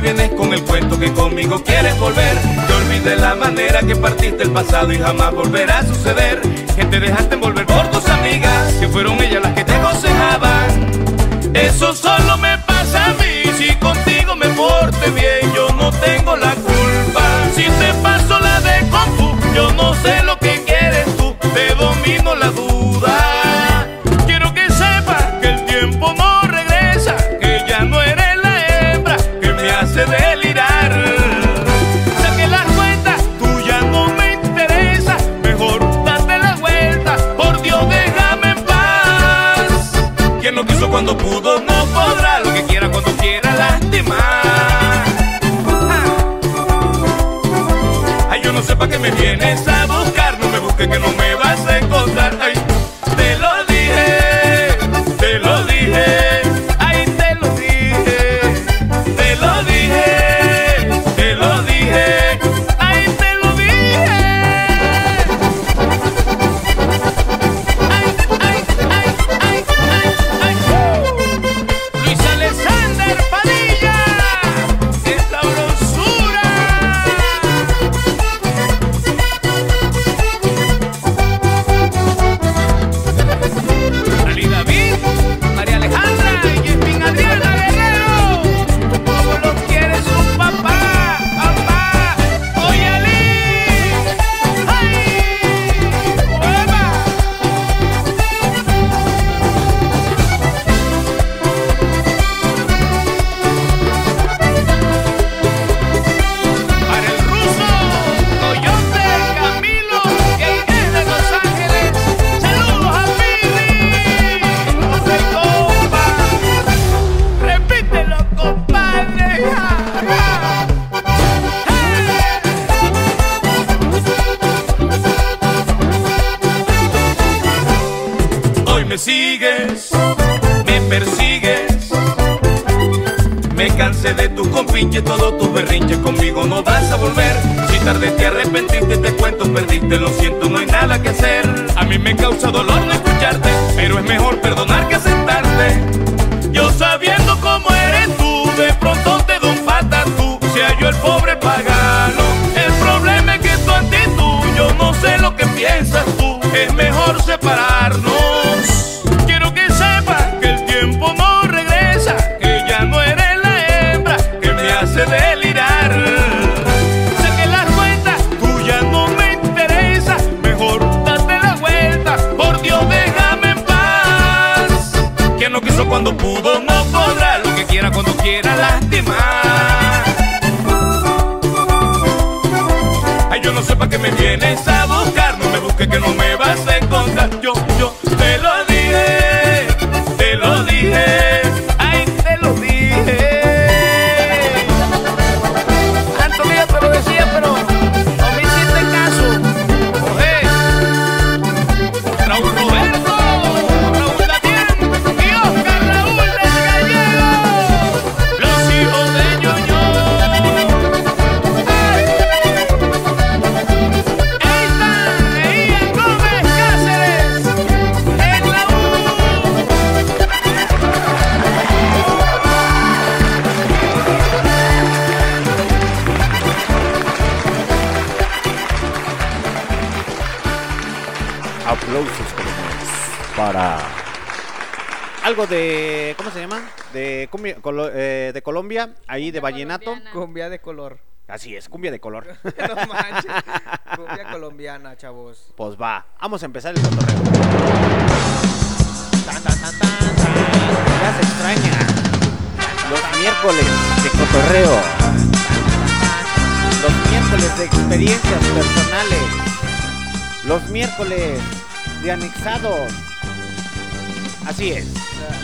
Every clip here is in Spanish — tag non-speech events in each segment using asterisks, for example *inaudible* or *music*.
Vienes con el cuento que conmigo quieres volver. Te olvidé la manera que partiste el pasado y jamás volverá a suceder. Que te dejaste envolver por tus amigas, que fueron ellas las que te aconsejaban. Eso solo me pasa a mí, si contigo me porte bien, yo no tengo la culpa. Si te paso la de Kung Fu, yo no sé lo cuando pudo no podrá, lo que quiera cuando quiera lastimar. Ay, yo no sé para qué me vienes Ay, yo no sé para qué me vienes a buscar, no me busques que no me vas algo de ¿cómo se llama? De cumbia- colo- eh, de Colombia, ahí de vallenato. Cumbia de color. Así es, cumbia de color. *laughs* no manches. Cumbia colombiana, chavos. Pues va, vamos a empezar el cotorreo. Tan, tan, tan, tan, tan. ya se extraña. Los miércoles de cotorreo. Los miércoles de experiencias personales. Los miércoles de anexados. Así es,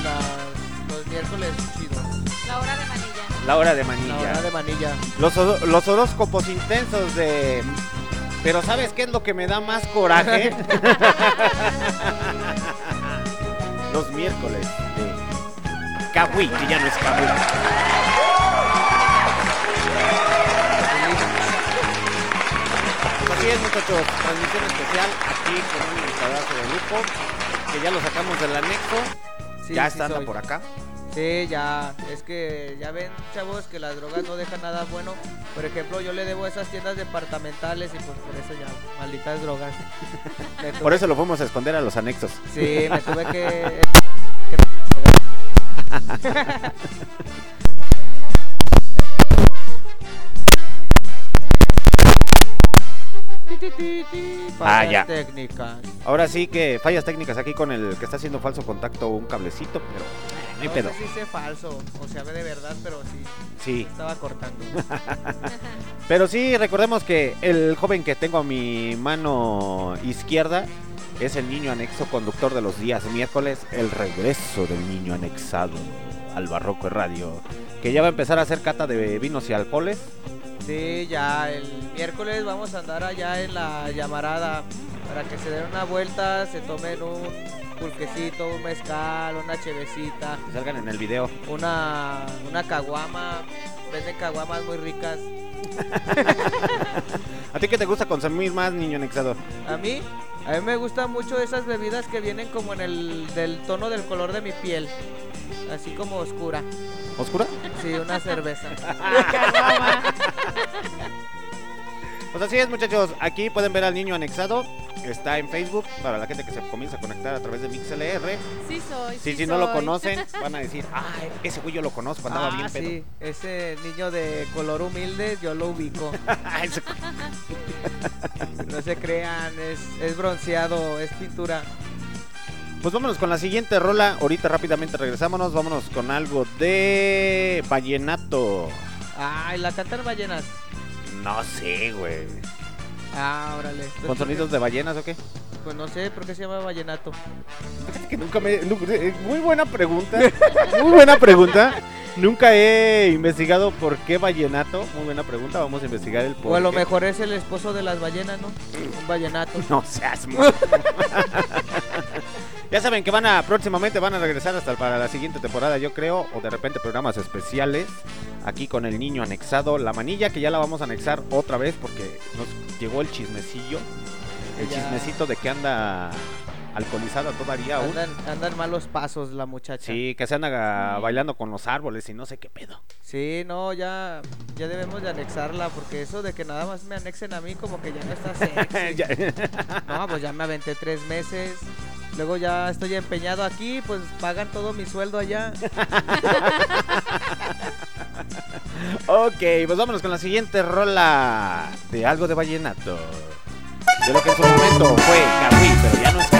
La- los miércoles chidos. La hora de manilla. la hora de La hora manilla. de manilla. Los, los horóscopos intensos de... Pero ¿sabes qué es lo que me da más coraje? *laughs* los miércoles de Kawi, que ya no es Kawi. Así es, muchachos. Transmisión especial aquí con un invitadazo de lujo. Que ya lo sacamos del anexo. Sí, ya sí está anda por acá. Sí, ya, es que ya ven, chavos, que las drogas no dejan nada bueno. Por ejemplo, yo le debo a esas tiendas departamentales y pues por eso ya, malditas drogas. *laughs* Por eso lo fuimos a esconder a los anexos. Sí, me tuve que... *laughs* *laughs* Ah, ya. Fallas técnicas. Ahora sí que fallas técnicas aquí con el que está haciendo falso contacto un cablecito, pero no hay No pedo. sé si sé falso, o sea, de verdad, pero sí, Sí, estaba cortando. *laughs* pero sí, recordemos que el joven que tengo a mi mano izquierda es el niño anexo conductor de los días miércoles, el regreso del niño anexado al Barroco Radio, que ya va a empezar a hacer cata de vinos y alcoholes. Sí, ya el miércoles vamos a andar allá en la llamarada para que se den una vuelta, se tomen un pulquecito, un mezcal, una chevecita, Que salgan en el video. una, una caguama. Venden caguamas muy ricas. *laughs* ¿A ti qué te gusta consumir más, niño anexado? A mí, a mí me gustan mucho esas bebidas que vienen como en el del tono del color de mi piel. Así como oscura. ¿Oscura? Sí, una cerveza. *laughs* Pues así es, muchachos. Aquí pueden ver al niño anexado. Está en Facebook para la gente que se comienza a conectar a través de MixLR. Sí soy. Si, sí si no lo conocen, *laughs* van a decir, ay, ese güey yo lo conozco, andaba Ah, bien pedo. sí, ese niño de color humilde yo lo ubico. *laughs* Cu- No se crean, es, es bronceado, es pintura. Pues vámonos con la siguiente rola. Ahorita rápidamente regresámonos. Vámonos con algo de Vallenato. Ay, la cantan ballenas. No sé, güey. Ah, órale. Pues, ¿Con sonidos de ballenas o qué? Pues no sé, ¿por qué se llama vallenato? Fíjate *laughs* que nunca me. eh, Muy buena pregunta. *laughs* Muy buena pregunta. Nunca he investigado por qué vallenato. Muy buena pregunta. Vamos a investigar el por O a lo qué. mejor es el esposo de las ballenas, ¿no? Un vallenato. *laughs* No seas mo- Ya saben que van a próximamente van a regresar hasta para la siguiente temporada, yo creo, o de repente programas especiales aquí con el niño anexado, la manilla que ya la vamos a anexar otra vez porque nos llegó el chismecillo, el Ya. chismecito de que anda alcoholizada todavía aún. Andan, andan malos pasos la muchacha. Sí, que se anda bailando con los árboles y no sé qué pedo. Sí, no, ya, ya debemos de anexarla porque eso de que nada más me anexen a mí como que ya no está *laughs* sexy. No, pues ya me aventé tres meses. Luego ya estoy empeñado aquí, pues pagan todo mi sueldo allá. *laughs* ok, pues vámonos con la siguiente rola de algo de vallenato. De lo que en su momento fue Kawi, pero ya no es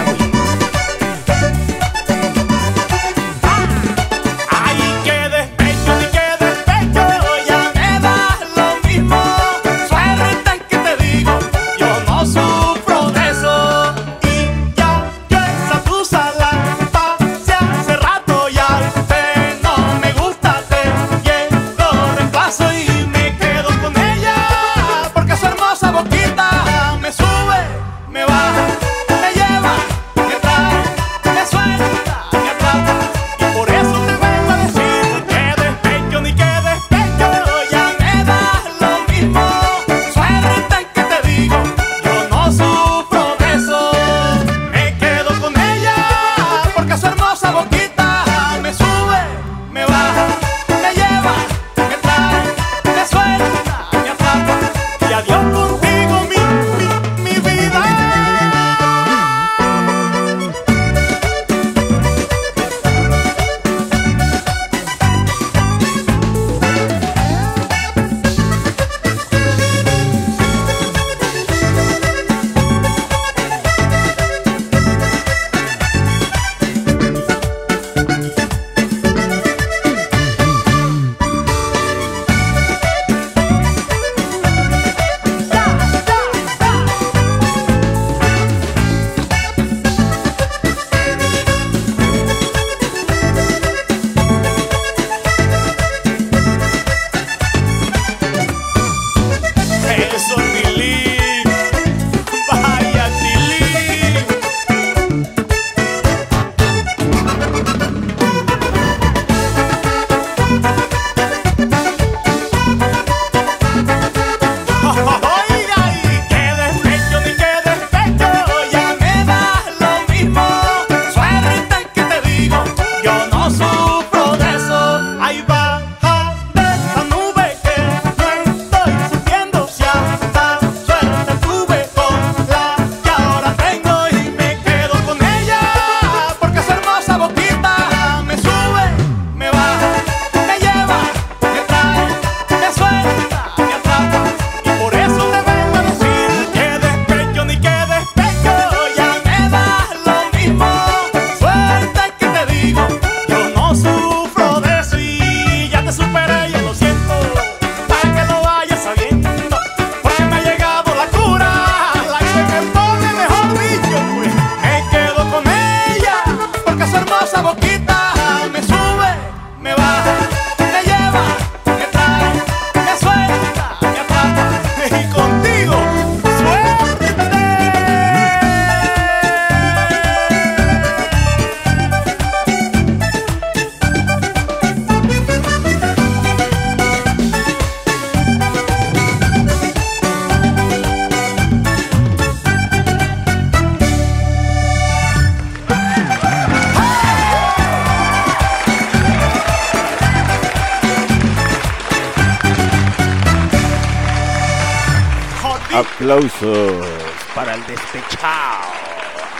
aplausos para el despechado.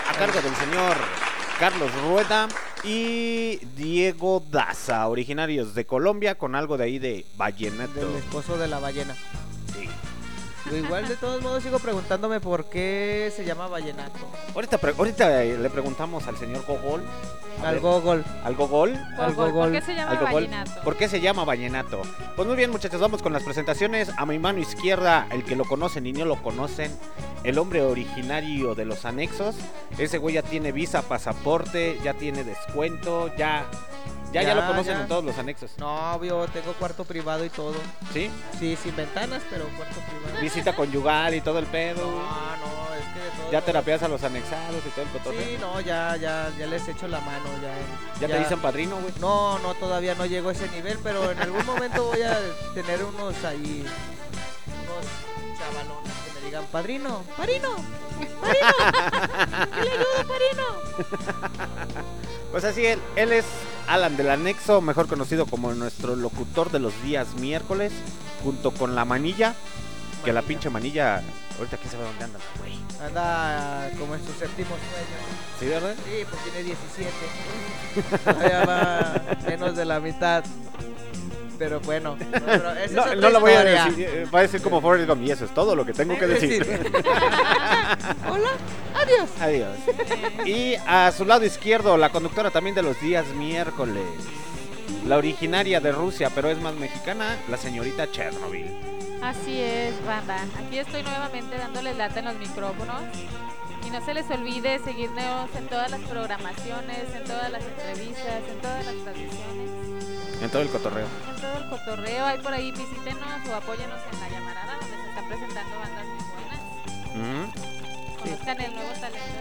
A cargo del señor Carlos Rueda y Diego Daza, originarios de Colombia, con algo de ahí de vallenato. Del esposo de la ballena. Sí. Pero igual, de todos modos, sigo preguntándome por qué se llama vallenato. Ahorita, pre- ahorita eh, le preguntamos al señor Gogol. a Al ver, Gogol. ¿Al Gogol? Al Gogol, gogol. ¿Por qué se llama Al Gogol. vallenato? ¿Por qué se llama vallenato? Pues muy bien, muchachos, vamos con las presentaciones. A mi mano izquierda, el que lo conocen y no lo conocen, el hombre originario de los anexos. Ese güey ya tiene visa, pasaporte, ya tiene descuento, ya. Ya, ya, Ya, lo conocen ya. en todos los anexos. No, obvio, tengo cuarto privado y todo. ¿Sí? Sí, sin ventanas, pero cuarto privado. Visita conyugal y todo el pedo. No, no, es que de todo. Ya terapias a los anexados y todo el cotorreo. Sí, no, ya, ya, ya les echo la mano, ya. ya, te dicen padrino, güey. No, no, todavía no llego a ese nivel, pero en algún momento voy a tener unos ahí, unos chavalones que me digan, padrino, padrino, padrino, *laughs* ¿qué le ayudo, padrino? Pues así, él, él es Alan del Anexo, mejor conocido como nuestro locutor de los días miércoles, junto con la manilla, que la pinche manilla, ahorita quién sabe dónde anda, güey. Anda como en su séptimo sueño. ¿Sí, verdad? Sí, pues tiene 17. Todavía va menos de la mitad. Pero bueno, *laughs* no, pero esa es No, otra no lo voy a decir, eh, va a decir como Forrest Gump, y eso es todo lo que tengo que *laughs* decir. *laughs* Hola, adiós. Adiós. Y a su lado izquierdo, la conductora también de los días miércoles. La originaria de Rusia, pero es más mexicana, la señorita Chernobyl. Así es, banda. Aquí estoy nuevamente dándoles lata en los micrófonos. Y no se les olvide seguirnos en todas las programaciones, en todas las entrevistas, en todas las transmisiones, En todo el cotorreo. en todo el cotorreo. Ahí por ahí visítenos o apóyenos en la llamarada, donde se están presentando bandas muy buenas. Ujú. Conozcan el nuevo talento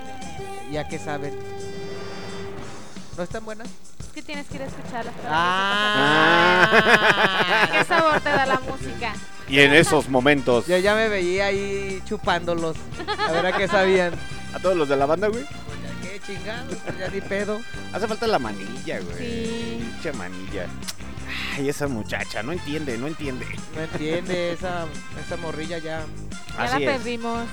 de. Ya que saben. ¿No están buenas? Es que tienes que ir a escucharlas para Ah. qué sabor te da la música. Y en esos momentos, Yo ya me veía ahí chupándolos. A ver a qué sabían. a todos los de la banda, güey, chingados, pues ya ni pedo. hace falta la manilla, güey. Sí. Pinche manilla. Ay, esa muchacha, no entiende, no entiende. No entiende esa, esa morrilla ya. Ya Así la es. perdimos.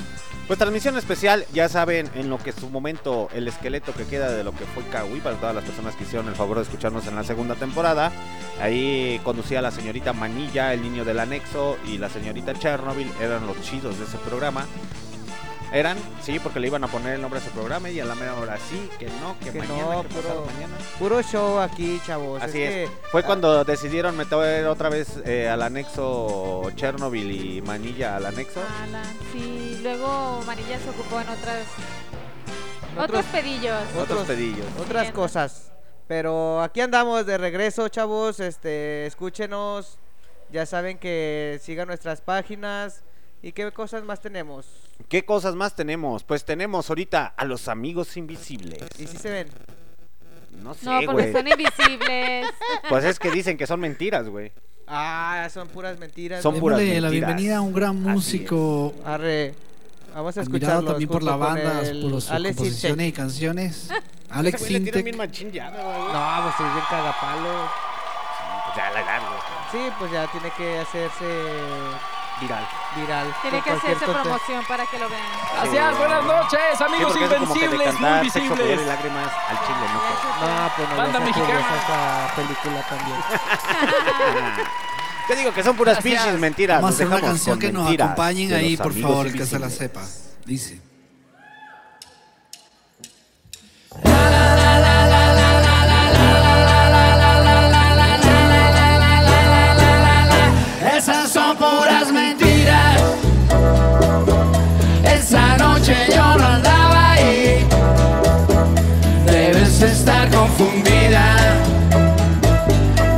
Pues transmisión especial, ya saben en lo que es su momento el esqueleto que queda de lo que fue Kawi para todas las personas que hicieron el favor de escucharnos en la segunda temporada. Ahí conducía la señorita Manilla, el niño del anexo y la señorita Chernobyl, eran los chidos de ese programa. Eran, sí, porque le iban a poner el nombre a su programa y a la mera hora sí, que no, que, Que mañana, no, que puro- mañana. Puro show aquí, chavos. Así es. que- Fue ah, cuando decidieron meter otra vez eh, al anexo Chernobyl y Manilla al anexo. Alan, sí. Luego Manilla se ocupó en otras otros otros- pedillos. Otros otros- pedillos. otras Bien. cosas. Pero aquí andamos de regreso, chavos. Este, escúchenos. Ya saben que sigan nuestras páginas. ¿Y qué cosas más tenemos? ¿Qué cosas más tenemos? Pues tenemos ahorita a los amigos invisibles. ¿Y si se ven? No sé, No, porque güey. son invisibles. *laughs* Pues es que dicen que son mentiras, güey. Ah, son puras mentiras. Son puras Démosle la mentiras. bienvenida a un gran Así músico, Arre. Vamos a admirado escucharlos. también por la junto con banda, el por sus Alex composiciones y canciones. *laughs* Ese Alex güey le tira bien Intec. machín ya, ¿no, güey? No, pues es bien cagapalo. Pues ya la edad, güey. Sí, pues ya tiene que hacerse Viral. viral. Tiene que hacerse promoción para que lo vean. Gracias, buenas noches, Sí, amigos porque es como que de invencibles, muy sexo, poder y visibles. lágrimas al chile, ¿no? No, pues no Banda mexicana. esa película también. *laughs* Te digo que son puras pinches mentiras. Vamos a hacer una dejamos canción con que nos acompañen ahí, por favor, que se la sepa. Dice. Confundida.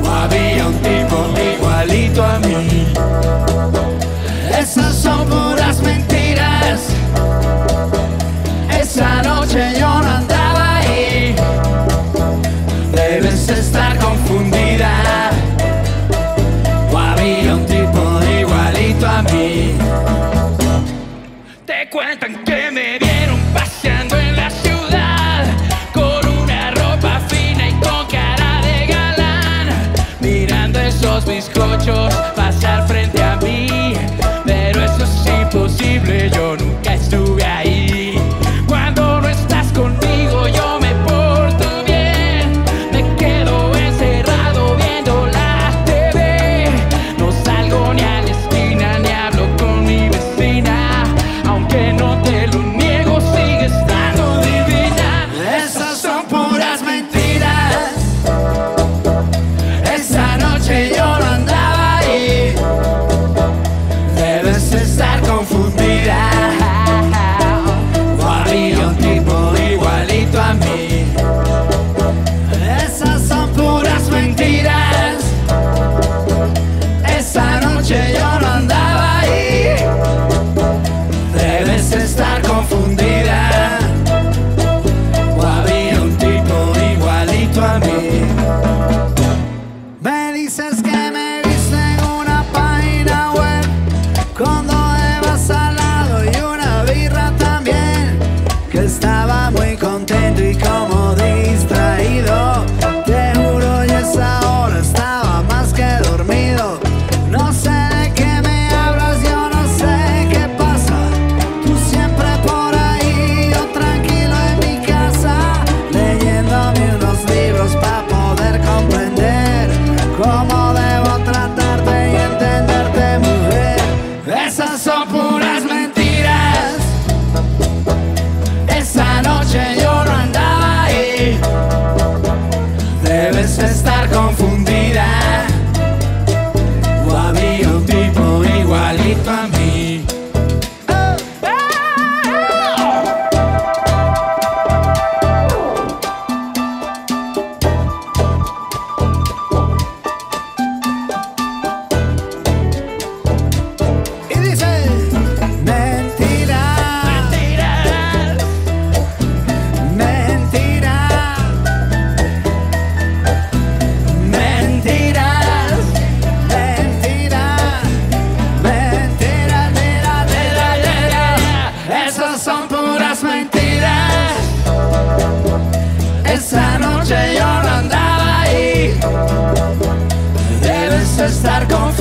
O había un tipo igualito a mí. Esas son puras mentiras. Esa noche yo no andaba ahí. Debes estar confundida. O había un tipo igualito a mí. Te cuentan esos noche yo no andaba ahí. Debes estar confiado.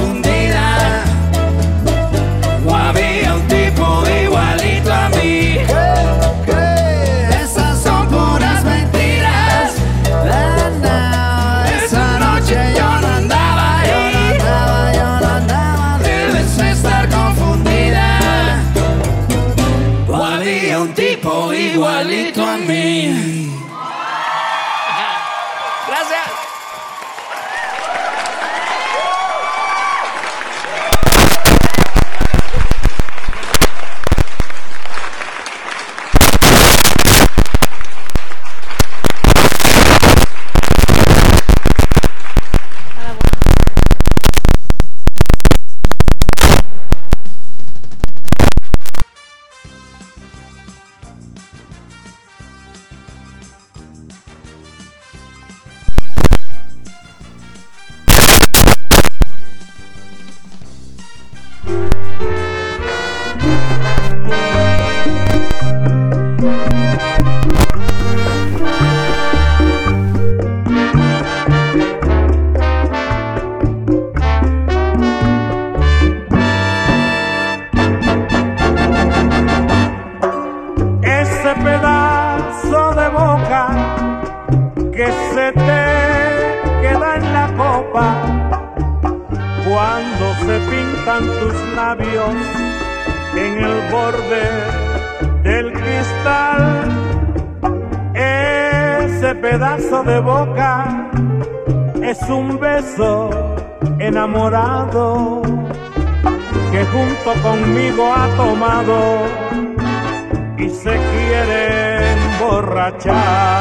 emborrachar.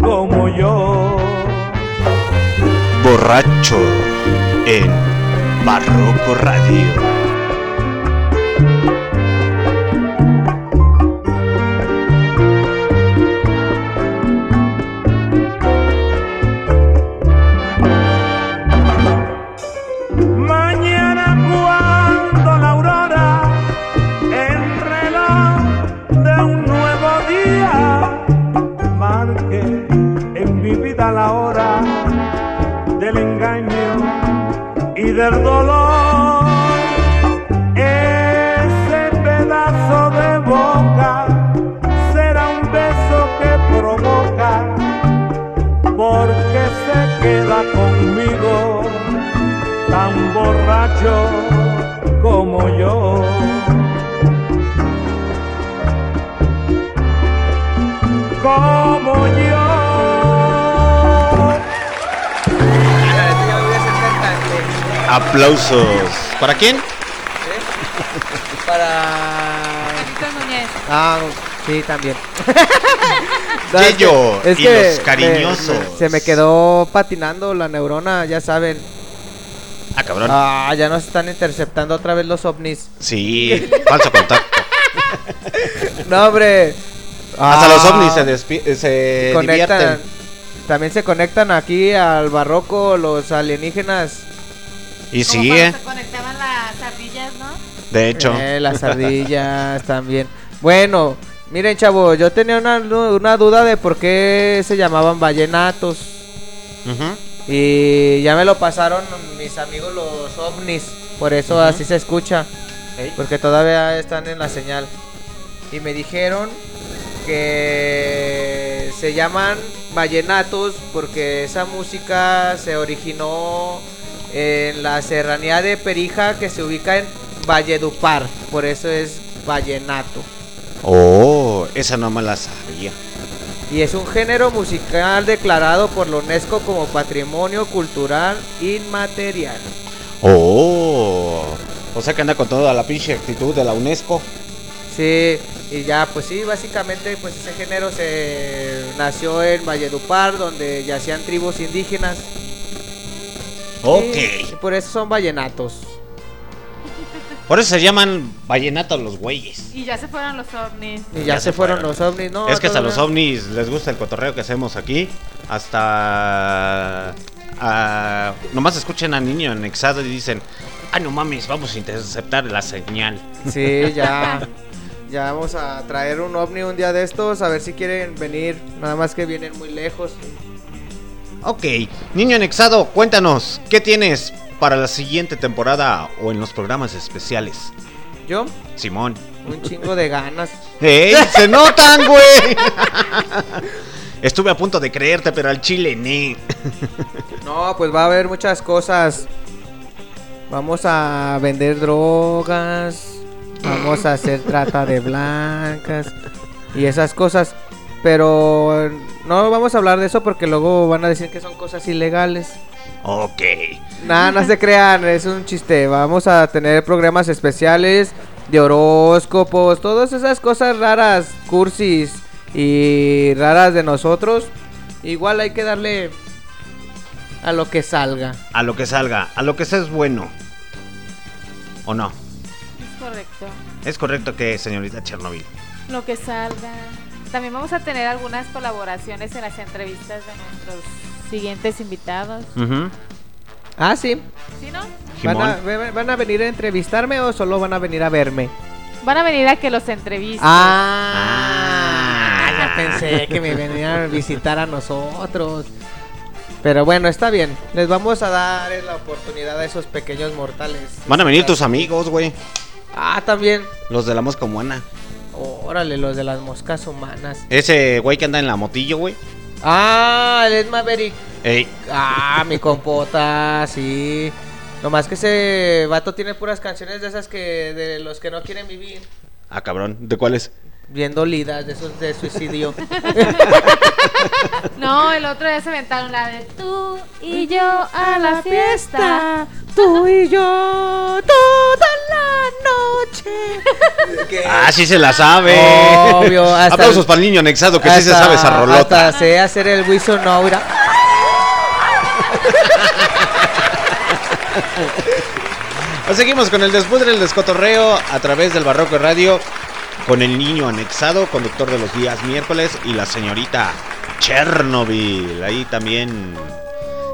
como yo. Borracho en Barroco Radio. aplausos. ¿Para quién? Para. Ah, sí, también. *laughs* No, es que, es y los se me quedó patinando la neurona, ya saben. Ah, cabrón. Ah, ya nos están interceptando otra vez los ovnis. Sí, falso contacto. no, hombre. Hasta los ovnis ah, se, se conectan. También se conectan aquí al barroco los alienígenas y Como sí, eh. se conectaban las ardillas, ¿no? De hecho. Eh, las ardillas también. Bueno, miren, chavo, yo tenía una, una duda de por qué se llamaban vallenatos. Ujú. Y ya me lo pasaron mis amigos los ovnis. Por eso así se escucha. Porque todavía están en la señal. Y me dijeron que se llaman vallenatos porque esa música se originó en la serranía de Perija que se ubica en Valledupar. Por eso es vallenato. Oh, esa no me la sabía. Y es un género musical declarado por la UNESCO como Patrimonio Cultural Inmaterial. Oh, o sea que anda con toda la pinche actitud de la UNESCO. Sí, y ya, pues sí, básicamente, pues ese género se nació en Valledupar, donde yacían tribus indígenas. Ok. Y, por eso son vallenatos. Por eso se llaman vallenatos los güeyes. Y ya se fueron los ovnis. Y ya, se, fueron, los ovnis, ¿no? es que hasta los ovnis les gusta el cotorreo que hacemos aquí. Hasta. ah, nomás escuchen a niño anexado y dicen: Ay, no mames, vamos a interceptar la señal. Sí, ya. *laughs* Ya vamos a traer un ovni un día de estos, a ver si quieren venir. Nada más que vienen muy lejos. Ok, niño anexado, cuéntanos, ¿qué tienes para la siguiente temporada o en los programas especiales? Yo, Simón. un chingo de ganas. ¡Ey! ¡Se notan, güey! *laughs* Estuve a punto de creerte, pero al chile, ne. *laughs* No, pues va a haber muchas cosas. Vamos a vender drogas. Vamos a hacer trata de blancas. Y esas cosas. Pero no vamos a hablar de eso porque luego van a decir que son cosas ilegales. Ok. Nada, no se crean, es un chiste. Vamos a tener programas especiales de horóscopos, todas esas cosas raras, cursis y raras de nosotros. Igual hay que darle a lo que salga. A lo que salga, a lo que sea es bueno. ¿O no? Es correcto. Es correcto que, señorita Chernobyl. Lo que salga. También vamos a tener algunas colaboraciones en las entrevistas de nuestros siguientes invitados. Ah, sí. ¿Sí, no? ¿Van a, Jimón. ve- ¿Van a venir a entrevistarme o solo van a venir a verme? Van a venir a que los entrevisten. Ah, ya pensé que me venían a visitar a nosotros. Pero bueno, está bien. Les vamos a dar la oportunidad a esos pequeños mortales. Van a venir tus amigos, güey. Ah, también. Los de la mosca humana. Órale, los de las moscas humanas. Ese güey que anda en la motillo, güey. Ah, el Ed Maverick. Ey, Ah, mi compota, *laughs* sí. Nomás que ese vato tiene puras canciones de esas que de los que no quieren vivir. ah, cabrón. ¿De cuáles? Bien dolidas, de esos de suicidio. *laughs* No, el otro día se aventaron la de tú y yo a la fiesta. Tú y yo toda la noche. Ah, sí se la sabe. Obvio, hasta Aplausos el- para el niño anexado que sí se sabe esa rolota. Hasta sé hacer el Wilson no, mira. Pues seguimos con el después del descotorreo a través del Barroco Radio con el niño anexado, conductor de los días miércoles y la señorita Chernobyl. Ahí también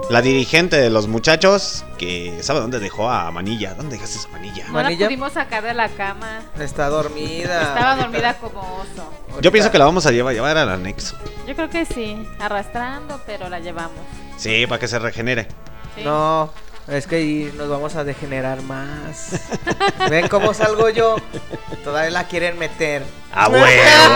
la dirigente de los muchachos que sabe dónde dejó a Manilla. ¿Dónde dejaste esa Manilla? No la pudimos sacar de la cama. Está dormida. Estaba dormida como oso. Yo pienso que la vamos a llevar, llevar al anexo. Yo creo que sí, arrastrando, pero la llevamos. Sí, para que se regenere. Sí. No, es que ahí nos vamos a degenerar más. ¿Ven cómo salgo yo? Todavía la quieren meter. ¡A huevo!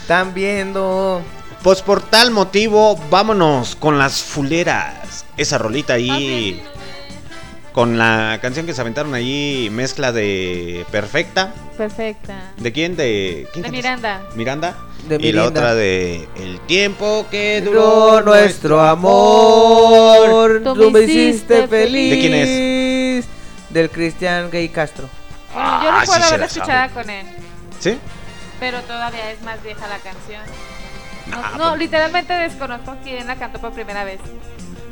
Están viendo. Pues por tal motivo, vámonos con las fuleras. Esa rolita ahí. Con la canción que se aventaron allí, mezcla de Perfecta. Perfecta. ¿De quién? De, ¿quién De? Miranda. Miranda. De y la otra de El tiempo que Duró nuestro amor. Tú Tú me hiciste feliz. ¿De quién es? del Cristian Gay Castro. Bueno, yo Ah, sí recuerdo se haberla la escuchada con él, ¿Sí? pero todavía es más vieja la canción. No, Nah, no, pues- literalmente desconozco quién la cantó por primera vez.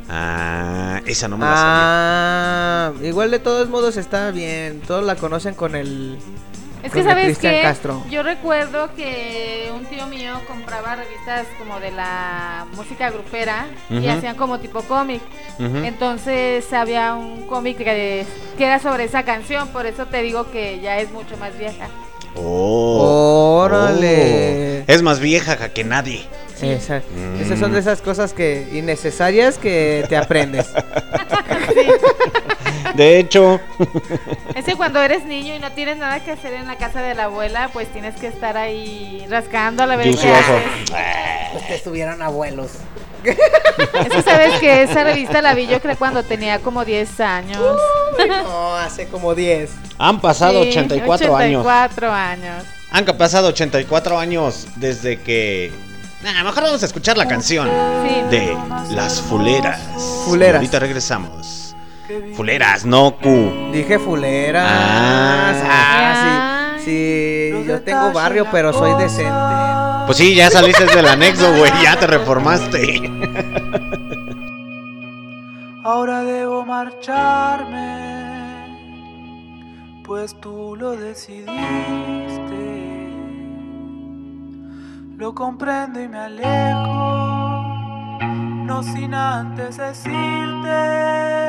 Ah, esa no me la sabía. Ah, igual de todos modos está bien. Todos la conocen con el. Es que sabes que yo recuerdo que un tío mío compraba revistas como de la música grupera y hacían como tipo cómic. Entonces había un cómic que, que era sobre esa canción, por eso te digo que ya es mucho más vieja. Oh. Órale. Oh. Es más vieja que nadie. Esa- Mm. Esas son de esas cosas que innecesarias que te aprendes. *laughs* De hecho, Es que cuando eres niño y no tienes nada que hacer en la casa de la abuela, pues tienes que estar ahí rascando a la vez que eso. estuvieron abuelos. Es que sabes que esa revista la vi yo creo cuando tenía como 10 años. No, hace como 10. han pasado Sí, 84, años. 84 años. Han pasado 84 años desde que... Nah, mejor vamos a escuchar la canción Sí. de Las Fuleras. Fuleras. Y ahorita regresamos. Fuleras, no Q. Dije fuleras. Ah. Ah, sí. Sí, yo tengo barrio, pero soy decente. Pues sí, ya saliste del anexo, güey. Ya te reformaste. Ahora debo marcharme, pues tú lo decidiste. Lo comprendo y me alejo, no sin antes decirte.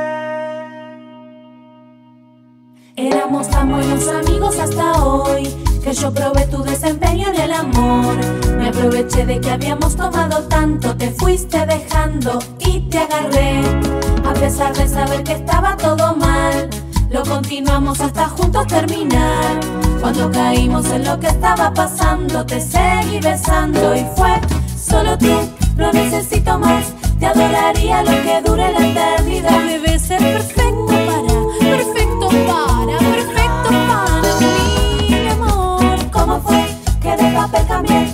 Éramos tan buenos amigos hasta hoy que yo probé tu desempeño en el amor. Me aproveché de que habíamos tomado tanto, te fuiste dejando y te agarré. A pesar de saber que estaba todo mal, lo continuamos hasta juntos terminar. Cuando caímos en lo que estaba pasando, te seguí besando y fue solo tú. No necesito más, te adoraría lo que dure la eternidad. Debe ser perfecto que de papel cambié?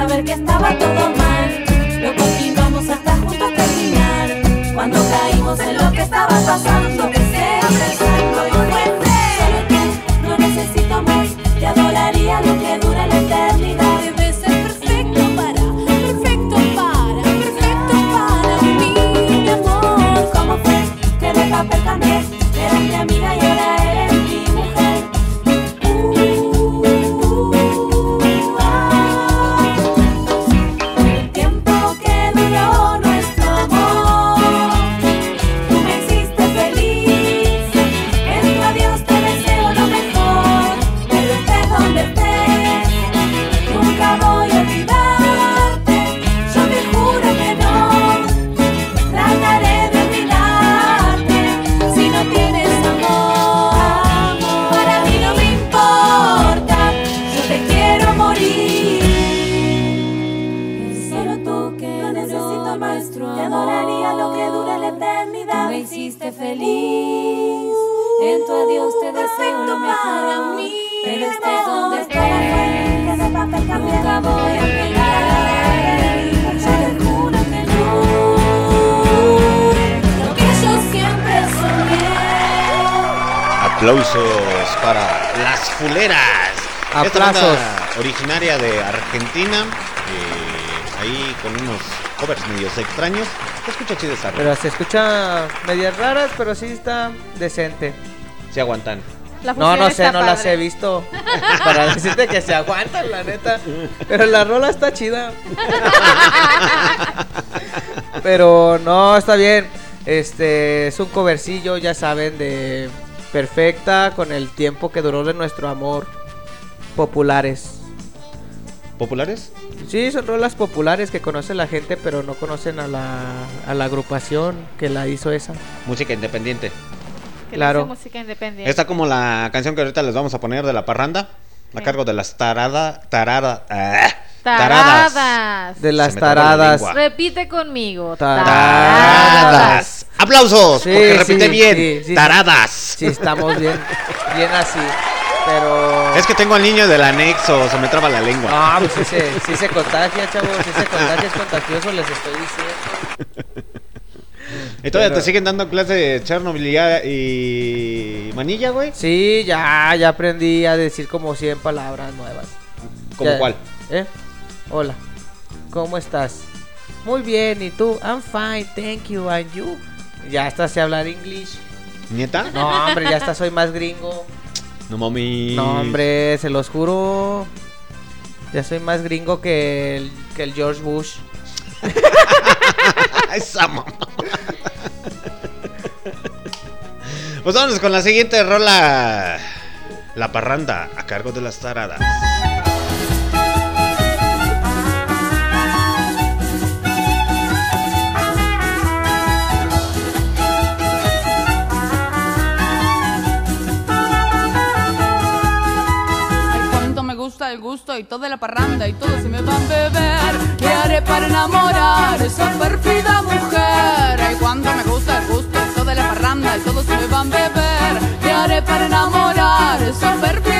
Saber que estaba todo mal, lo continuamos hasta juntos terminar. Cuando caímos en lo que estaba pasando, que se abrazando y fuerte. Solo tú, no necesito más, te adoraría lo que dura la eternidad. Originaria de Argentina. eh, ahí con unos covers medios extraños. Se escucha chido esa rola. Pero se escucha medias raras, pero sí está decente. Se aguantan. La No, no sé, no las he visto. *laughs* Para decirte que se aguantan, la neta. Pero la rola está chida. *laughs* Pero no, está bien. Este es un covercillo, ya saben, de perfecta con el tiempo que duró de nuestro amor. Populares. ¿Populares? Sí, son rolas populares que conoce la gente, pero no conocen a la, a la agrupación que la hizo esa. Música independiente. Que Claro. música independiente. Está como la canción que ahorita les vamos a poner de la parranda. A Sí. cargo de las tarada, tarada, ah, Taradas. De las la taradas. Repite conmigo. Taradas. ¡Aplausos! Sí, porque repite sí, bien. sí, sí. Taradas. Sí, estamos bien, bien así. Pero. Es que tengo al niño del anexo, se me traba la lengua. Ah, pues sí se, sí se contagia, chavos. Sí se contagia, es contagioso, les estoy diciendo. ¿Y todavía pero- te siguen dando clases de Chernobyl y, y manilla, güey? Sí, ya, ya aprendí a decir como 100 palabras nuevas. ¿Cómo Ya- cuál? ¿Eh? Hola, ¿cómo estás? Muy bien, ¿y tú? I'm fine, thank you, and you? Ya hasta sé hablar inglés. ¿Nieta? No, hombre, ya hasta soy más gringo. No mami. No, hombre, se los juro. Ya soy más gringo que el, que el George Bush. *laughs* Esa mamá. Pues vámonos con la siguiente rola. La parranda, a cargo de las taradas. Gusto y toda la parranda y todos se me van a beber. ¿Qué haré para enamorar esa perfida mujer? Ay, cuánto me gusta el gusto y toda la parranda y todos se me van a beber. ¿Qué haré para enamorar esa perfida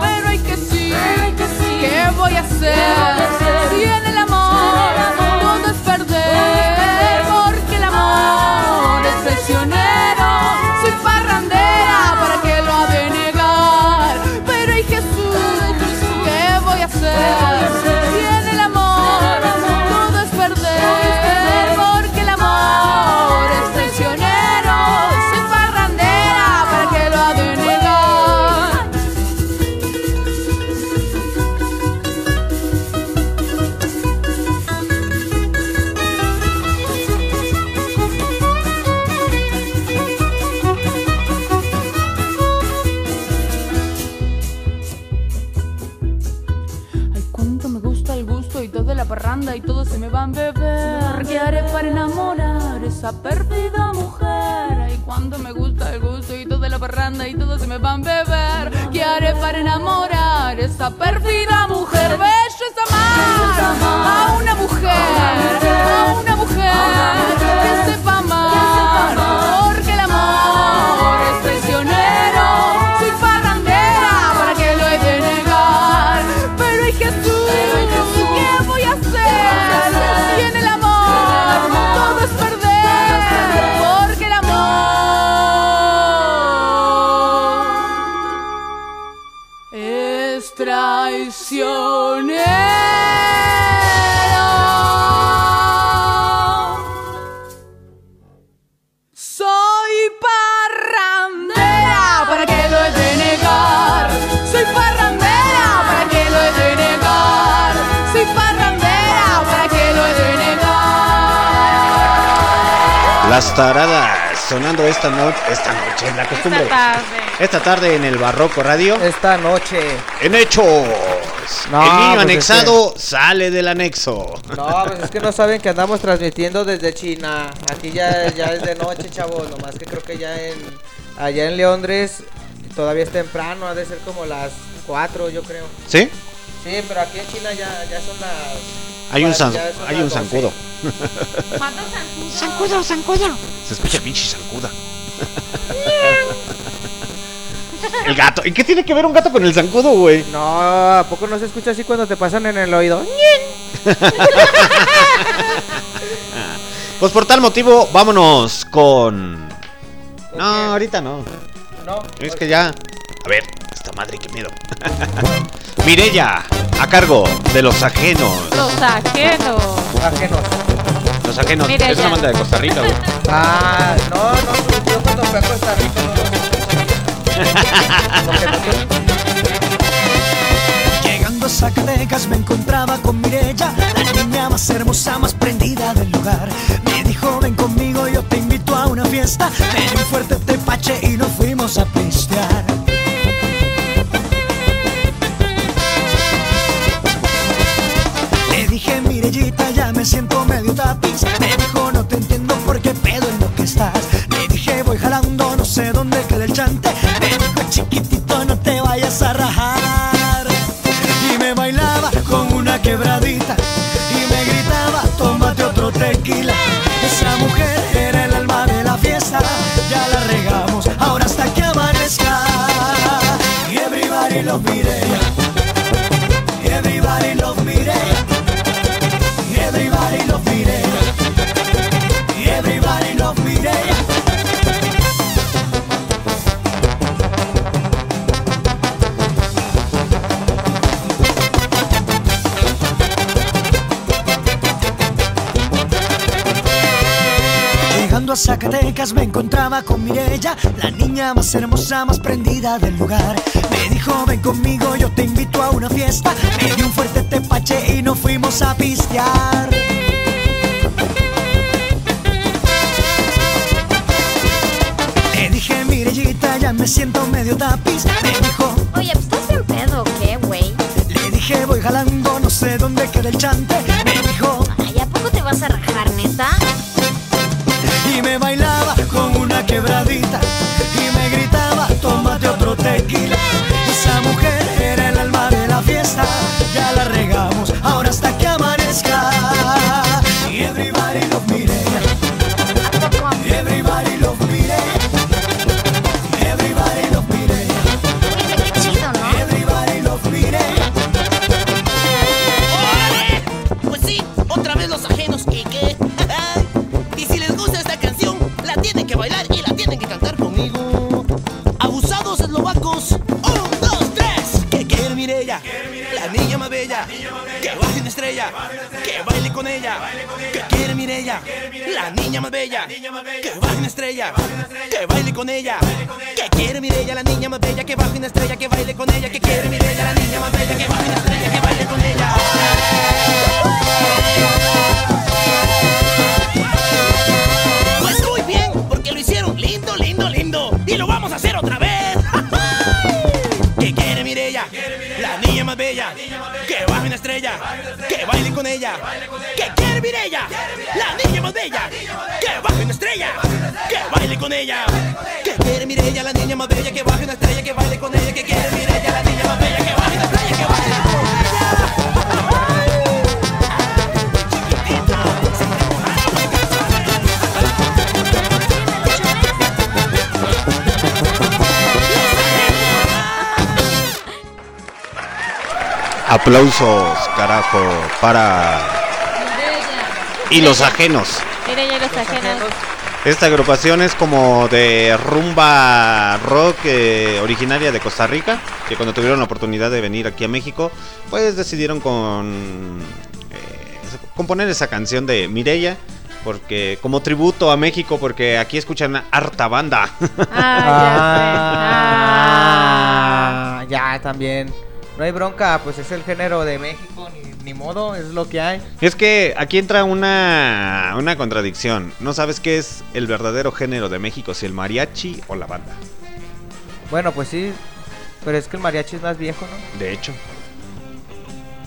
Pero hay que sí, ¿qué voy a hacer? Taradas sonando esta noche, esta noche, la costumbre. Esta tarde. Esta tarde en el Barroco Radio. Esta noche. En hechos. No, el niño pues anexado sale del anexo. No, pues es que no saben que andamos transmitiendo desde China. Aquí ya, ya es de noche, chavos. Nomás que creo que ya en. Allá en Londres todavía es temprano. Ha de ser como las 4, yo creo. ¿Sí? Sí, pero aquí en China ya, ya son las Hay un, son hay las un 12. zancudo. ¿Cuántos zancudos? Zancudo, zancudo. Se escucha pinche zancuda. el gato. ¿Y qué tiene que ver un gato con el zancudo, güey? No, ¿a poco no se escucha así cuando te pasan en el oído? *laughs* Pues por tal motivo, vámonos con. No, ahorita no. No. Es que ya. A ver, madre, qué miedo. *laughs* Mirella, a cargo de los ajenos. Los ajenos. Ajenos. Los ajenos. Mirella. Es una banda de Costa Rica, güey. Ah, no, no, yo cuando fui a Costa Rica no Llegando a Zacatecas me encontraba con Mirella, la niña más hermosa, más prendida del lugar. Me dijo, ven conmigo, yo te invito a una fiesta. Me dio un fuerte tepache y nos fuimos a pistear. Dije, Mirellita, ya me siento medio tapiz. Me dijo, no te entiendo por qué pedo en lo que estás. Le dije, voy jalando, no sé dónde queda el chante. Me dijo, chiquitito, no te vayas a rajar. Y me bailaba con una quebradita. Y me gritaba, tómate otro tequila. Esa mujer era el alma de la fiesta. Ya la regamos, ahora hasta que amanezca. Y everybody love Mireya. A Zacatecas me encontraba con Mirella, la niña más hermosa, más prendida del lugar. Me dijo, ven conmigo, yo te invito a una fiesta. Me dio un fuerte tepache y nos fuimos a pistear. Ya me siento medio tapiz. Me dijo, Oye, pues estás en pedo, o ¿qué, güey? le dije, voy jalando, no sé dónde queda el chante. Me dijo, Ay, ¿a poco te vas a rajar, neta? y me bailaba con una quebradita y me gritaba tómate otro tequila esa mujer era el alma de la fiesta ya la la niña más bella. Que baje una estrella, que baile con ella. Que quiere Mirella, la niña más bella. Que baje una estrella, que baile con ella. Que quiere Mirella, la niña más bella. Que baje una estrella, que baile con ella. Que quiere Mirella, la niña más bella. Que baje una estrella, que baile con ella. Pues muy bien, porque lo hicieron lindo, lindo, lindo. Y lo vamos a hacer otra vez. Que baje una estrella. Que baile con ella. ¿Qué quiere Mirella? La niña más bella. Que baje una estrella. Que baile con ella. ¿Qué quiere Mirella? La niña más bella. Que baje una estrella. Que baile con ella. ¿Qué quiere Mirella? La niña más bella. Que baje Aplausos, carajo, para. Y los ajenos. Mire ya los ajenos. Esta agrupación es como de rumba rock eh, originaria de Costa Rica, que cuando tuvieron la oportunidad de venir aquí a México, pues decidieron con eh, componer esa canción de Mirella, porque como tributo a México, porque aquí escuchan harta banda. Ah, ya también. No hay bronca, pues es el género de México, ni, ni modo, es lo que hay. Es que aquí entra una, una contradicción. No sabes qué es el verdadero género de México, si el mariachi o la banda. Bueno, pues sí, pero es que el mariachi es más viejo, ¿no? De hecho.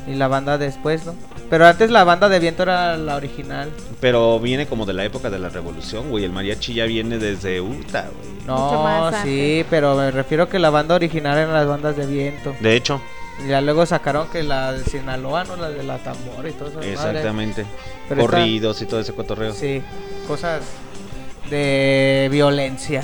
Y la banda después, ¿no? Pero antes la banda de viento era la original. Pero viene como de la época de la revolución, güey. El mariachi ya viene desde Utah, güey. No, sí, pero me refiero que la banda original eran las bandas de viento. De hecho. Ya luego sacaron que la de Sinaloa, ¿no? La de la tambor y todo eso. Exactamente. Corridos y todo ese cotorreo. Sí, cosas de violencia.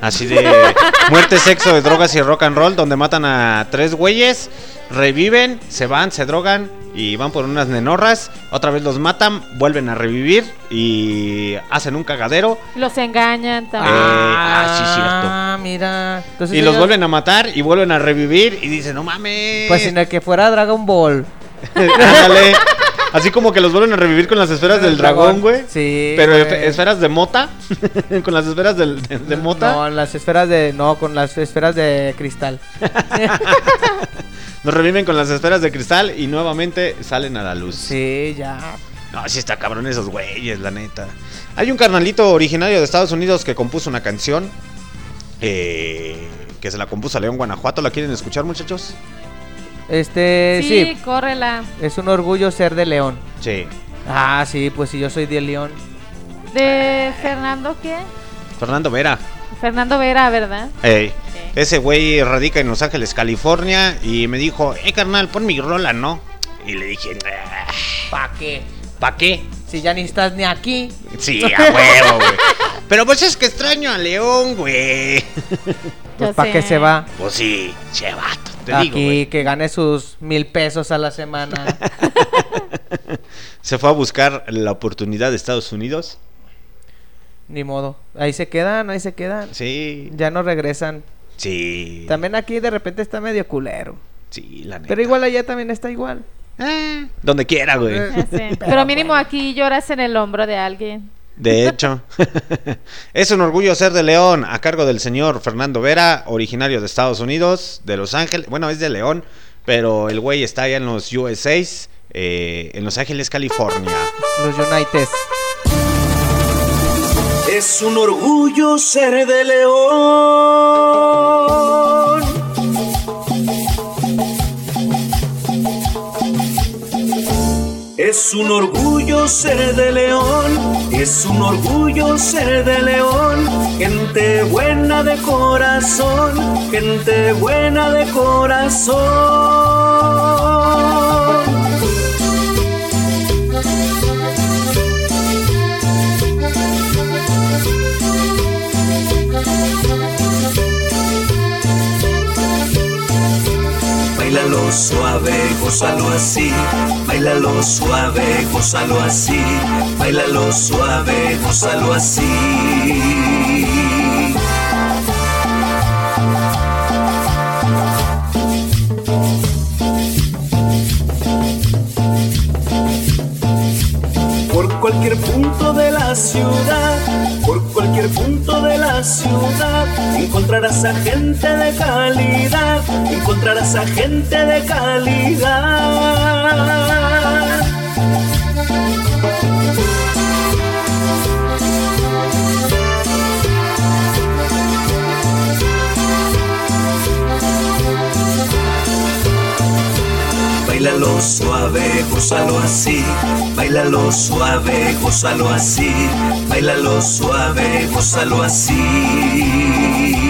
Así de muerte, sexo, de drogas y rock and roll, donde matan a tres güeyes, reviven, se van, se drogan y van por unas nenorras. Otra vez los matan, vuelven a revivir y hacen un cagadero. Los engañan también. ah, sí, cierto. Ah, mira. Entonces Y los vuelven a matar y vuelven a revivir y dicen, no mames. Pues sin el que fuera Dragon Ball. *laughs* Ándale. Así como que los vuelven a revivir con las esferas del dragón, güey. Sí. Pero güey. esferas de mota. *laughs* con las esferas del- de, de mota. No, las esferas de. No, con las esferas de cristal. *laughs* Los reviven con las esferas de cristal y nuevamente salen a la luz. Sí, ya. No, sí está cabrón esos güeyes, la neta. Hay un carnalito originario de Estados Unidos que compuso una canción. eh, que se la compuso a León, Guanajuato. ¿La quieren escuchar, muchachos? Este, sí, sí. córrela. Es un orgullo ser de León. Sí. Ah, sí, pues si yo soy de León. ¿De Fernando qué? Fernando Vera. Fernando Vera, ¿verdad? Ey, Ese güey radica en Los Ángeles, California. Y me dijo, eh, carnal, pon mi rola, ¿no? Y le dije, ¿Pa' qué? ¿pa' qué? Si ya ni estás ni aquí. Sí, a huevo, güey. Pero pues es que extraño a León, güey. *laughs* Pues ¿para qué se va? Pues sí, che vato, te aquí digo, güey. que gane sus mil pesos a la semana. *laughs* Se fue a buscar la oportunidad de Estados Unidos. Ni modo. Ahí se quedan, ahí se quedan. Sí. Ya no regresan. Sí. También aquí de repente está medio culero. Sí, la neta. Pero igual allá también está igual. Donde quiera, güey. Sé. *laughs* Pero mínimo aquí lloras en el hombro de alguien. De hecho, *laughs* es un orgullo ser de León a cargo del señor Fernando Vera, originario de Estados Unidos, de Los Ángeles. Bueno, es de León, pero el güey está allá en los USA, eh, en Los Ángeles, California. Los United. Es un orgullo ser de León. Es un orgullo ser de León, es un orgullo ser de León. Gente buena de corazón, gente buena de corazón. Suave, gózalo así. Bailalo suave, gózalo así. Bailalo suave, gózalo así. Cualquier punto de la ciudad, por cualquier punto de la ciudad, encontrarás a gente de calidad, encontrarás a gente de calidad. Bailalo suave, gózalo así. Bailalo suave, gózalo así. Bailalo suave, gózalo así.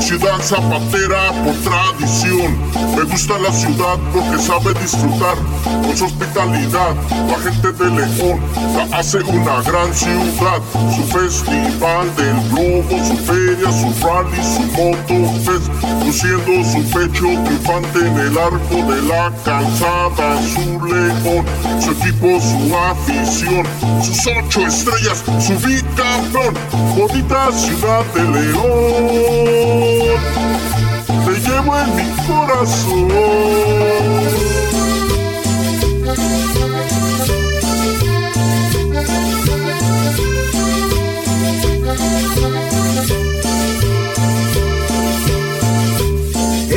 Ciudad zapatera por tradición. Me gusta la ciudad porque sabe disfrutar con su hospitalidad. La gente de León la hace una gran ciudad. Su festival del globo, su feria, su rally, su moto fest, luciendo su pecho triunfante en el arco de la calzada. Su león, su equipo, su afición, sus ocho estrellas, su bicampeón. Bonita ciudad de León, te llevo en mi corazón.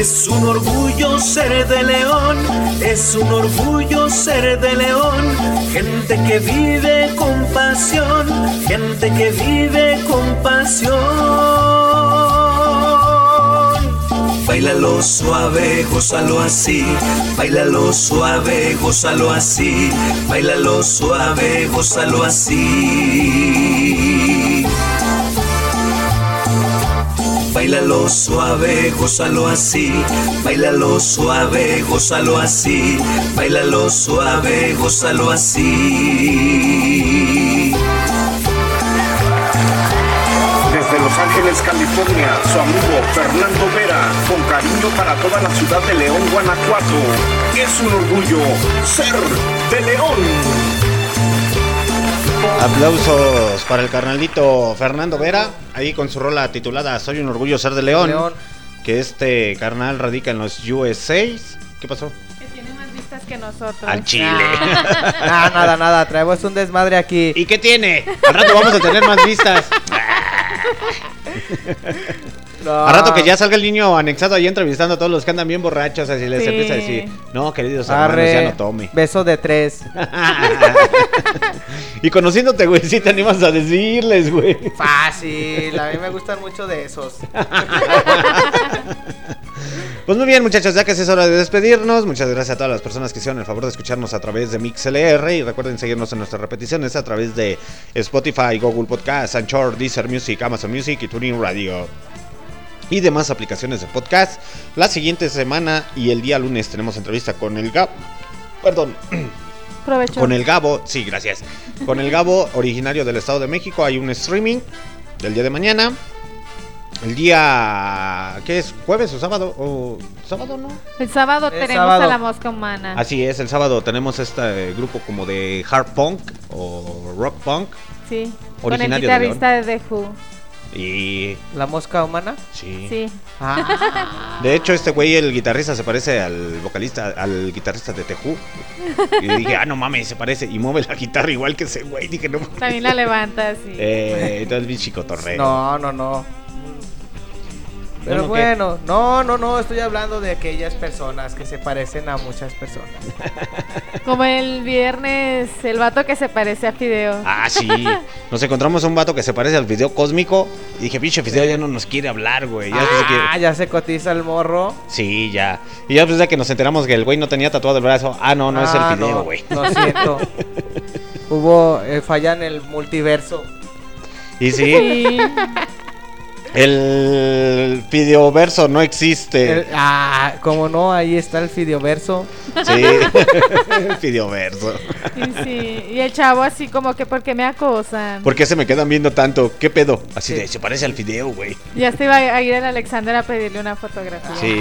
Es un orgullo ser de León, es un orgullo ser de León. Gente que vive con pasión, gente que vive con pasión. Bailalo suave, gózalo así. Bailalo suave, gózalo así. Bailalo suave, gózalo así. Bailalo suave, gózalo así. Bailalo suave, gózalo así. Bailalo suave, gózalo así. Desde Los Ángeles, California, su amigo Fernando Vera, con cariño para toda la ciudad de León, Guanajuato. Es un orgullo ser de León. Aplausos para el carnalito Fernando Vera, ahí con su rola titulada Soy un orgullo ser de León. León. Que este carnal radica en los USA. ¿Qué pasó? Que tiene más vistas que nosotros. Al Chile. Ah, *laughs* nada, nada, traemos un desmadre aquí. ¿Y qué tiene? Al rato vamos a tener más vistas. *laughs* No. Al rato que ya salga el niño anexado ahí entrevistando a todos los que andan bien borrachos, así les Sí. empieza a decir, no, queridos hermanos, Arre, ya no tome. beso de tres. *laughs* y conociéndote, güey, sí te animas a decirles, güey. Fácil, a mí me gustan mucho de esos. *laughs* Pues muy bien, muchachos, ya que es hora de despedirnos, muchas gracias a todas las personas que hicieron el favor de escucharnos a través de MixLR y recuerden seguirnos en nuestras repeticiones a través de Spotify, Google Podcast, Anchor, Deezer Music, Amazon Music y Tuning Radio. Y demás aplicaciones de podcast. La siguiente semana y el día lunes tenemos entrevista con el Gabo. Perdón, *coughs* Provecho. con el Gabo. Sí, gracias. Con el Gabo, originario del Estado de México. Hay un streaming del día de mañana. El día. ¿Qué es? ¿Jueves o sábado? ¿O sábado no? El sábado El tenemos sábado. a la mosca humana. Así es, el sábado tenemos este grupo como de hard punk o rock punk. Sí. Con el Originario de guitarrista de, The Who. Y. ¿La mosca humana? Sí. Sí. Ah, De hecho, este güey, el guitarrista, se parece al vocalista, al guitarrista de Tejú. Y dije, ah, no mames, se parece. Y mueve la guitarra igual que ese güey. Dije, no mames. También la levanta, sí. Eh, entonces, bien chicotorreo. no, no, no. Pero Bueno, no, no, no, estoy hablando de aquellas personas que se parecen a muchas personas. *laughs* Como el viernes, el vato que se parece a Fideo. Ah, sí. Nos encontramos a un vato que se parece al video cósmico. Y dije, pinche video ya no nos quiere hablar, güey. Ya Ah, ya se cotiza el morro. Sí, ya. Y ya después de que nos enteramos que el güey no tenía tatuado el brazo. Ah, no, no es Ah, el video, no, güey. Lo siento. *laughs* Hubo eh, falla en el multiverso. Y sí, Sí. El videoverso no existe. El- ah, como no, ahí está el videoverso. Sí, *laughs* el videoverso. Y, sí. y el chavo así como que, ¿por qué me acosan? ¿Por qué se me quedan viendo tanto? ¿Qué pedo? Así de, se parece al video, güey. Ya se iba a ir el Alexander a pedirle una fotografía. Sí,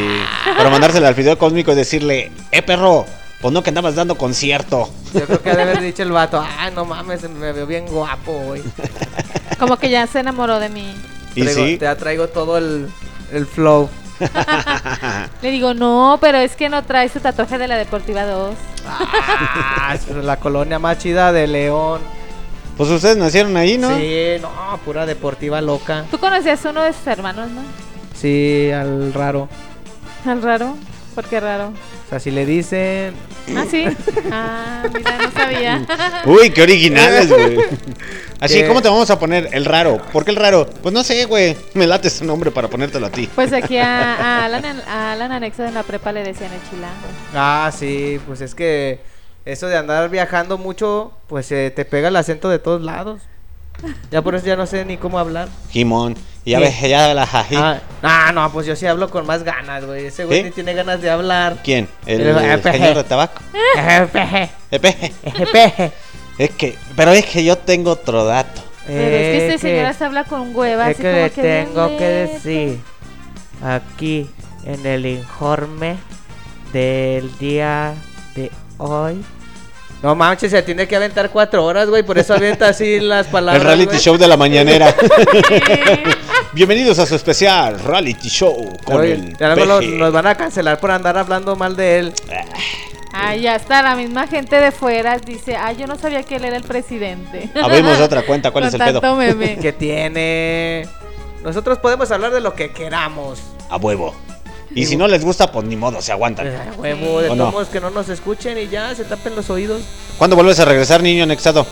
para mandársela al video cósmico y decirle, eh, perro, pues no que andabas dando concierto. Yo creo que ha de haber dicho el vato, ah, no mames, me veo bien guapo, güey. Como que ya se enamoró de mí. Y Traigo- sí, Te traigo todo el, el flow. *laughs* Le digo, no, pero es que no trae su tatuaje de la Deportiva 2. Ah, es la colonia más chida de León. pues ustedes nacieron ahí, ¿no? Sí, no, pura deportiva loca. Tú conocías a uno de sus hermanos, ¿no? Sí, al raro. Al raro. ¿Por qué raro? O sea, si le dicen. Ah, sí. *laughs* Ah, mira, no sabía. Uy, qué originales, güey. *laughs* Así. ¿cómo te vamos a poner? El raro. ¿Por qué el raro? Pues no sé, güey. Me late ese nombre para ponértelo a ti. Pues aquí a, *laughs* a Alan, a Alan Anexo en la prepa le decían el chilango. Ah, sí, pues es que eso de andar viajando mucho, pues eh, te pega el acento de todos lados. Ya por eso ya no sé ni cómo hablar. Jimón. Y ya Sí. ves, ya la jají. Ah, no, no, pues yo sí hablo con más ganas, güey. Ese güey ¿Sí? ni tiene ganas de hablar. ¿Quién? ¿El, El- señor de tabaco? Epeje, Epeje. epeje. Es que, pero es que yo tengo otro dato. Pero es que Eh, este señor se habla con hueva, Es así que como le que bien tengo que decir aquí en el informe del día de hoy. No manches, se tiene que aventar cuatro horas, güey. Por eso avienta así *laughs* las palabras. El reality güey. show de la mañanera. *laughs* Bienvenidos a su especial reality show con Oye, el ya nos van a cancelar por andar hablando mal de él. Ay, ya está, la misma gente de fuera dice, ay, yo no sabía que él era el presidente. *laughs* Abrimos otra cuenta, ¿cuál Con es el pedo? meme. que tiene. Nosotros podemos hablar de lo que queramos. A huevo. Y si no les gusta, pues ni modo, se aguantan. A huevo, de ¿O todos no? modos que no nos escuchen y ya se tapen los oídos. ¿Cuándo vuelves a regresar, niño anexado?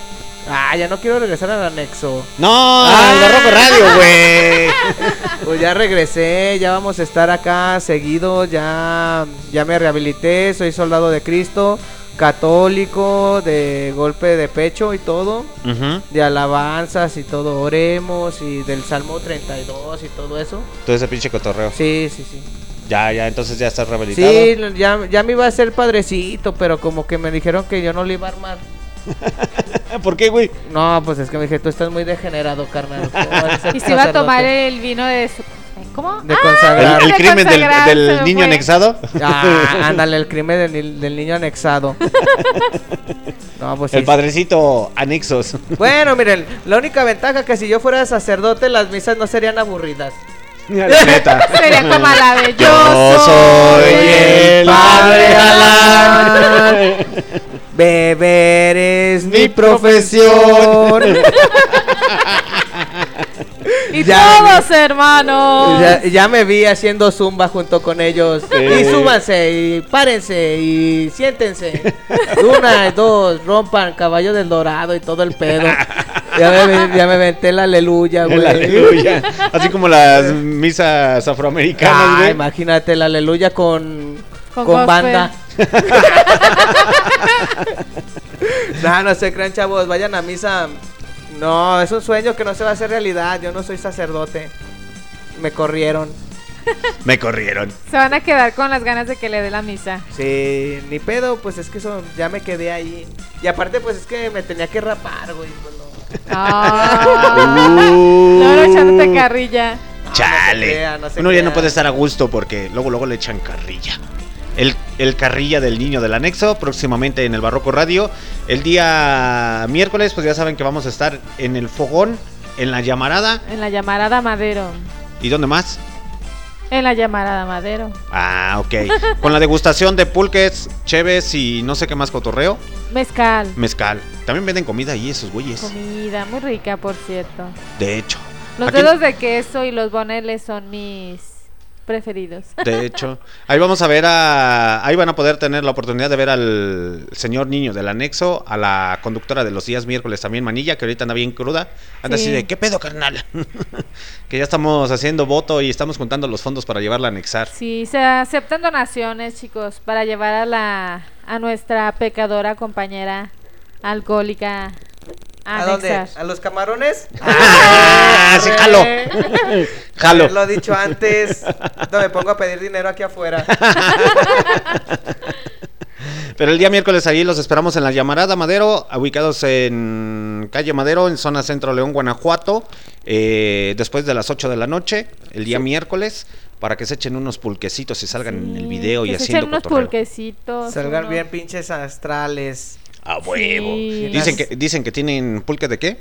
Ah, ya no quiero regresar al anexo. No, al Barroco Radio, güey. *laughs* Pues ya regresé, ya vamos a estar acá seguidos, ya, ya me rehabilité, soy soldado de Cristo, católico, de golpe de pecho y todo, Ujú. de alabanzas y todo, oremos y del Salmo 32 y todo eso. Todo ese pinche cotorreo. Sí, sí, sí. Ya, ya, entonces ya estás rehabilitado. Sí, ya, ya me iba a ser padrecito, pero como que me dijeron que yo no lo iba a armar. ¿Por qué, güey? No, pues es que me dije, tú estás muy degenerado, carnal. ¿Cómo vas a ser Y se iba a tomar sacerdote?" el vino de su... ¿Cómo? De Ah, consagrar. ¿El, el de crimen del, consagrar, niño fue. anexado? Ah, *laughs* ándale, el crimen del, ni- del niño anexado. *laughs* No, pues El sí. padrecito anexos. *laughs* Bueno, miren, la única ventaja que si yo fuera sacerdote, las misas no serían aburridas. La neta. Sería como la de yo, Yo soy el padre Galán. Beber es mi profesión. *laughs* Y Ya. todos, hermanos. Ya, ya me vi haciendo zumba junto con ellos. Sí. Y súbanse, y párense, y siéntense. *laughs* Una, dos, rompan caballo del dorado y todo el pedo. Ya me, ya me venté la aleluya, güey. El aleluya. *laughs* Así como las misas afroamericanas, Ah, güey. imagínate la aleluya con, Con banda. *laughs* no, no se crean, chavos. Vayan a misa. No, es un sueño que no se va a hacer realidad. Yo no soy sacerdote. Me corrieron. *laughs* Me corrieron. Se van a quedar con las ganas de que le dé la misa. Sí, ni pedo, pues es que eso ya me quedé ahí. Y aparte, pues es que me tenía que rapar, güey. pues, no. Ah. Uh. Luego echándote carrilla. Chale. crea, no se Uno ya no puede estar a gusto porque luego luego le echan carrilla. El, el carrilla del niño del anexo, próximamente en el Barroco Radio. El día miércoles, pues ya saben que vamos a estar en el fogón, en la llamarada. En la llamarada Madero. ¿Y dónde más? En la llamarada Madero. Ah, ok. Con la degustación de pulques, cheves y no sé qué más cotorreo. Mezcal. Mezcal. También venden comida ahí esos güeyes. Comida muy rica, por cierto. De hecho. Los Aquí- dedos de queso y los boneles son mis preferidos. De hecho, ahí vamos a ver a. Ahí van a poder tener la oportunidad de ver al señor niño del anexo, a la conductora de los días miércoles también, Manilla, que ahorita anda bien cruda. Anda Sí. así de, ¿qué pedo, carnal? *laughs* que ya estamos haciendo voto y estamos juntando los fondos para llevarla a anexar. Sí, se aceptan donaciones, chicos, para llevar a la a nuestra pecadora compañera alcohólica a ¿A dónde? ¿A los camarones? *laughs* ¡Ah! ¡Sí, jalo! Jalo. Lo he dicho antes. No me pongo a pedir dinero aquí afuera. *laughs* Pero el día miércoles ahí los esperamos en la llamarada Madero, ubicados en calle Madero, en zona centro León, Guanajuato, eh, después de las 8 de la noche, el día miércoles, para que se echen unos pulquecitos y salgan en el video y Que se haciendo echen unos cotorreo. pulquecitos. Salgan unos- bien pinches astrales. A huevo. Sí. Dicen que dicen que tienen pulque de qué?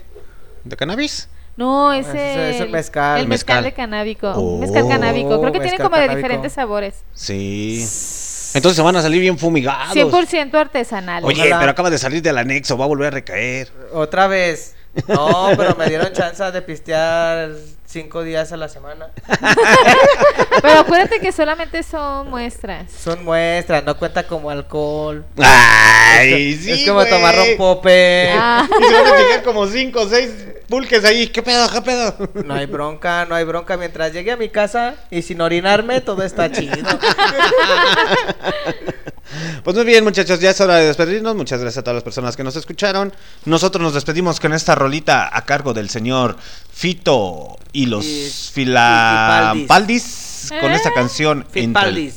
¿De cannabis? No, Ese ese es el mezcal. El mezcal, Mezcal. de canábico. Oh. Un mezcal canábico. Creo que tiene como de diferentes sabores. Sí. Entonces se van a salir bien fumigados. 100% artesanal. Oye, Ojalá. pero acaba de salir del anexo, va a volver a recaer. Otra vez. No, pero me dieron chance de pistear cinco días a la semana. *laughs* Pero acuérdate que solamente son muestras. Son muestras, no cuenta como alcohol. Ay, es, sí. es como güey. tomar rompope. Ah. Y se van a llegar como 5 o 6 pulques ahí. ¿Qué pedo, qué pedo? No hay bronca, no hay bronca. Mientras llegue a mi casa y sin orinarme, todo está chido. *laughs* Pues muy bien, muchachos, ya es hora de despedirnos. Muchas gracias a todas las personas que nos escucharon. Nosotros nos despedimos con esta rolita a cargo del señor Fito y los Y- Filampaldis. Con ¿Eh? esta canción entre el-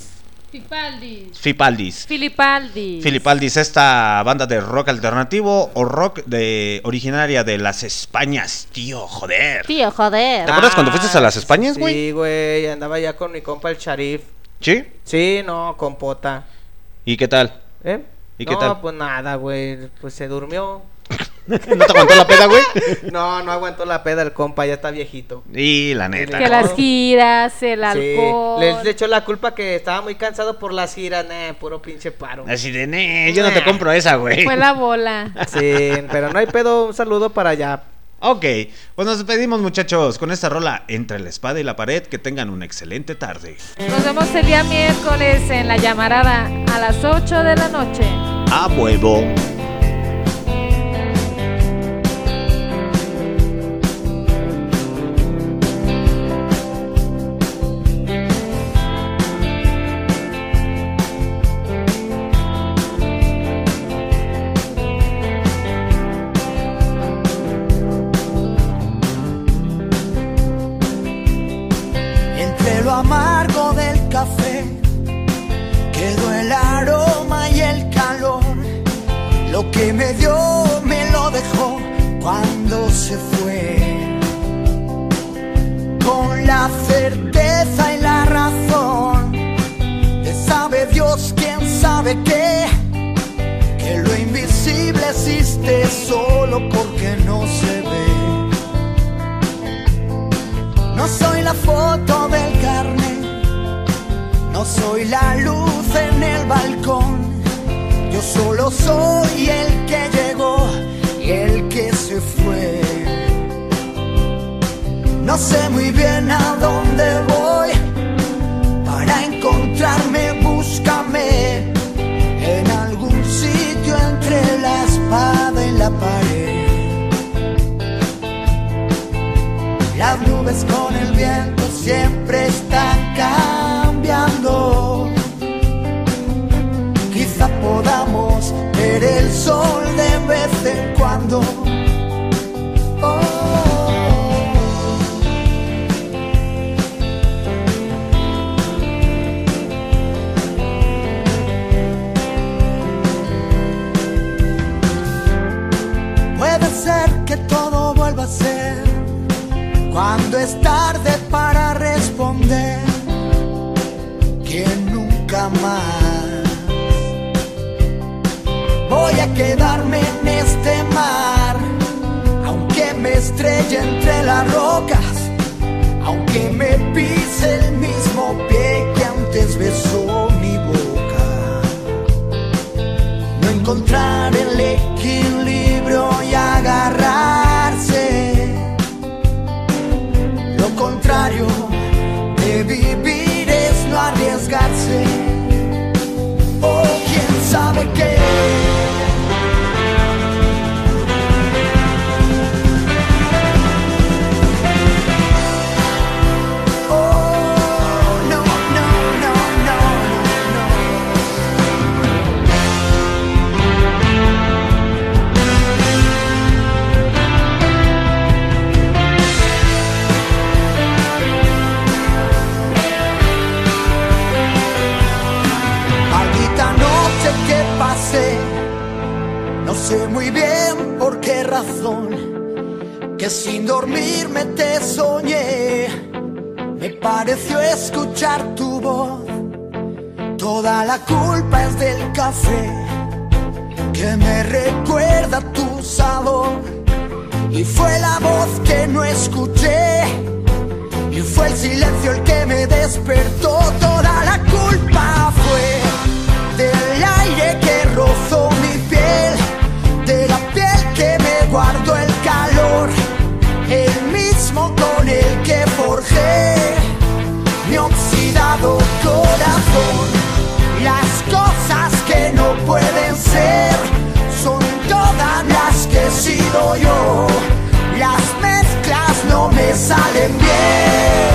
Fipaldis. Fipaldis. Fipaldis. Filipaldis. Filipaldis, esta banda de rock alternativo o rock de originaria de las Españas, tío, joder. Tío, joder. ¿Te acuerdas cuando fuiste a las Españas, güey? Sí, güey, andaba ya con mi compa el Sharif. ¿Sí? Sí, no, con pota. ¿Y qué tal? ¿Eh? ¿Y no, qué tal? pues nada, güey, pues se durmió. *laughs* ¿No te aguantó la peda, güey? *laughs* No, no aguantó la peda el compa, ya está viejito. Y la neta. Que las giras, el Sí, alcohol. le, le echó la culpa que estaba muy cansado por las giras, nah, puro pinche paro. Así de, "Nee, yo no te compro esa, güey. Fue la *laughs* bola. Sí, pero no hay pedo, un saludo para allá, Ok, pues nos despedimos muchachos con esta rola entre la espada y la pared. Que tengan una excelente tarde. Nos vemos el día miércoles en la llamarada a las 8 de la noche. A huevo. Qué. Que lo invisible existe solo porque no se ve. No soy la foto del carnet, no soy la luz en el balcón. Yo solo soy el que llegó y el que se fue. No sé muy bien a dónde voy. Para encontrarme, búscame la espada y la pared. Las nubes con el viento siempre están cambiando. Quizá podamos ver el sol de vez en cuando. Cuando es tarde para responder que nunca más. Voy a quedarme en este mar aunque me estrelle entre las rocas aunque me pise el mismo pie que antes besó mi boca. No encontrar El café que me recuerda tu sabor. Y fue la voz que no escuché, y fue el silencio el que me despertó. 天边